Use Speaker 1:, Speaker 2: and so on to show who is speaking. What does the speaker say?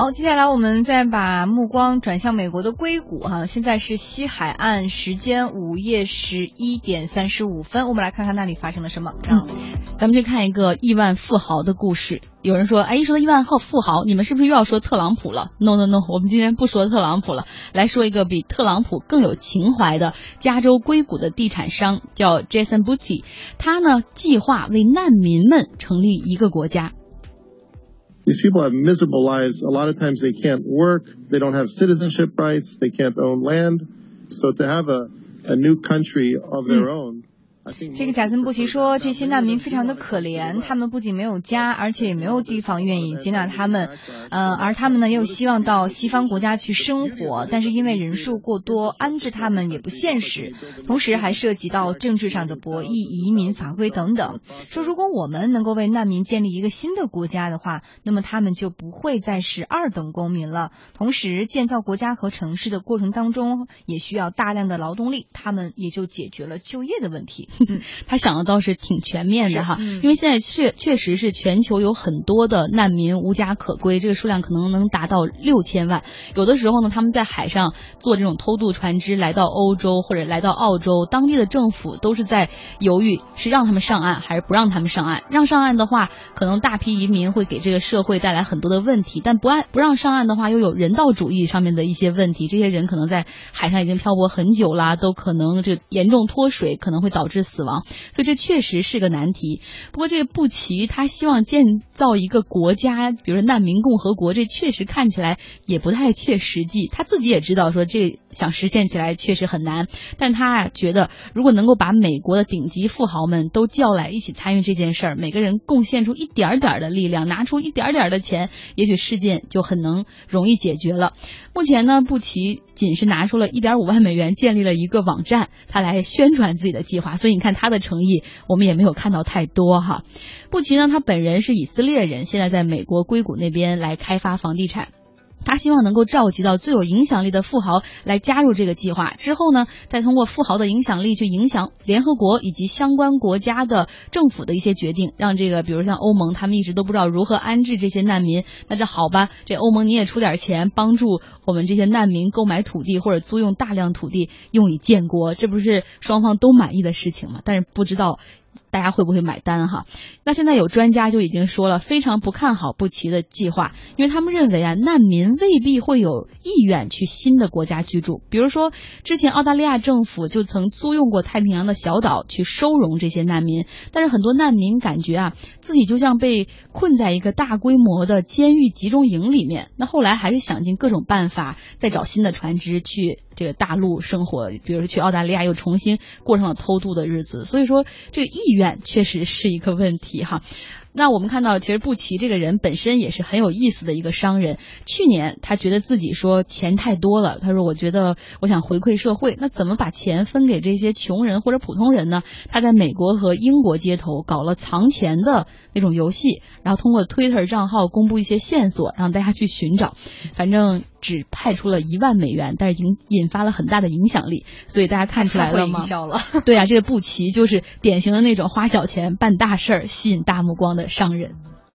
Speaker 1: 好，接下来我们再把目光转向美国的硅谷哈，现在是西海岸时间午夜十一点三十五分，我们来看看那里发生了什么。
Speaker 2: 嗯，咱们去看一个亿万富豪的故事。有人说，哎，一说到亿万富富豪，你们是不是又要说特朗普了？No No No，我们今天不说特朗普了，来说一个比特朗普更有情怀的加州硅谷的地产商，叫 Jason Butti。他呢，计划为难民们成立一个国家。
Speaker 3: These people have miserable lives. A lot of times they can't work, they don't have citizenship rights, they can't own land. So to have a, a new country of their hmm. own
Speaker 1: 这个贾森布奇说，这些难民非常的可怜，他们不仅没有家，而且也没有地方愿意接纳他们，呃，而他们呢又希望到西方国家去生活，但是因为人数过多，安置他们也不现实，同时还涉及到政治上的博弈、移民法规等等。说如果我们能够为难民建立一个新的国家的话，那么他们就不会再是二等公民了。同时，建造国家和城市的过程当中也需要大量的劳动力，他们也就解决了就业的问题。
Speaker 2: 嗯，他想的倒是挺全面的哈，因为现在确确实是全球有很多的难民无家可归，这个数量可能能达到六千万。有的时候呢，他们在海上坐这种偷渡船只来到欧洲或者来到澳洲，当地的政府都是在犹豫是让他们上岸还是不让他们上岸。让上岸的话，可能大批移民会给这个社会带来很多的问题；但不按不让上岸的话，又有人道主义上面的一些问题。这些人可能在海上已经漂泊很久啦，都可能这严重脱水，可能会导致。死亡，所以这确实是个难题。不过这个布奇他希望建造一个国家，比如说难民共和国，这确实看起来也不太切实际。他自己也知道说这想实现起来确实很难，但他啊觉得如果能够把美国的顶级富豪们都叫来一起参与这件事儿，每个人贡献出一点点的力量，拿出一点点的钱，也许事件就很能容易解决了。目前呢，布奇仅是拿出了一点五万美元建立了一个网站，他来宣传自己的计划，所以。你看他的诚意，我们也没有看到太多哈。布奇呢，他本人是以色列人，现在在美国硅谷那边来开发房地产。他希望能够召集到最有影响力的富豪来加入这个计划，之后呢，再通过富豪的影响力去影响联合国以及相关国家的政府的一些决定，让这个比如像欧盟，他们一直都不知道如何安置这些难民，那就好吧，这欧盟你也出点钱帮助我们这些难民购买土地或者租用大量土地用以建国，这不是双方都满意的事情吗？但是不知道。大家会不会买单哈？那现在有专家就已经说了，非常不看好布奇的计划，因为他们认为啊，难民未必会有意愿去新的国家居住。比如说，之前澳大利亚政府就曾租用过太平洋的小岛去收容这些难民，但是很多难民感觉啊，自己就像被困在一个大规模的监狱集中营里面。那后来还是想尽各种办法，再找新的船只去这个大陆生活，比如说去澳大利亚又重新过上了偷渡的日子。所以说，这意。愿确实是一个问题哈。那我们看到，其实布奇这个人本身也是很有意思的一个商人。去年他觉得自己说钱太多了，他说我觉得我想回馈社会，那怎么把钱分给这些穷人或者普通人呢？他在美国和英国街头搞了藏钱的那种游戏，然后通过 Twitter 账号公布一些线索，让大家去寻找。反正只派出了一万美元，但是引引发了很大的影响力，所以大家看出来了吗？对啊，这个布奇就是典型的那种花小钱办大事儿、吸引大目光商人。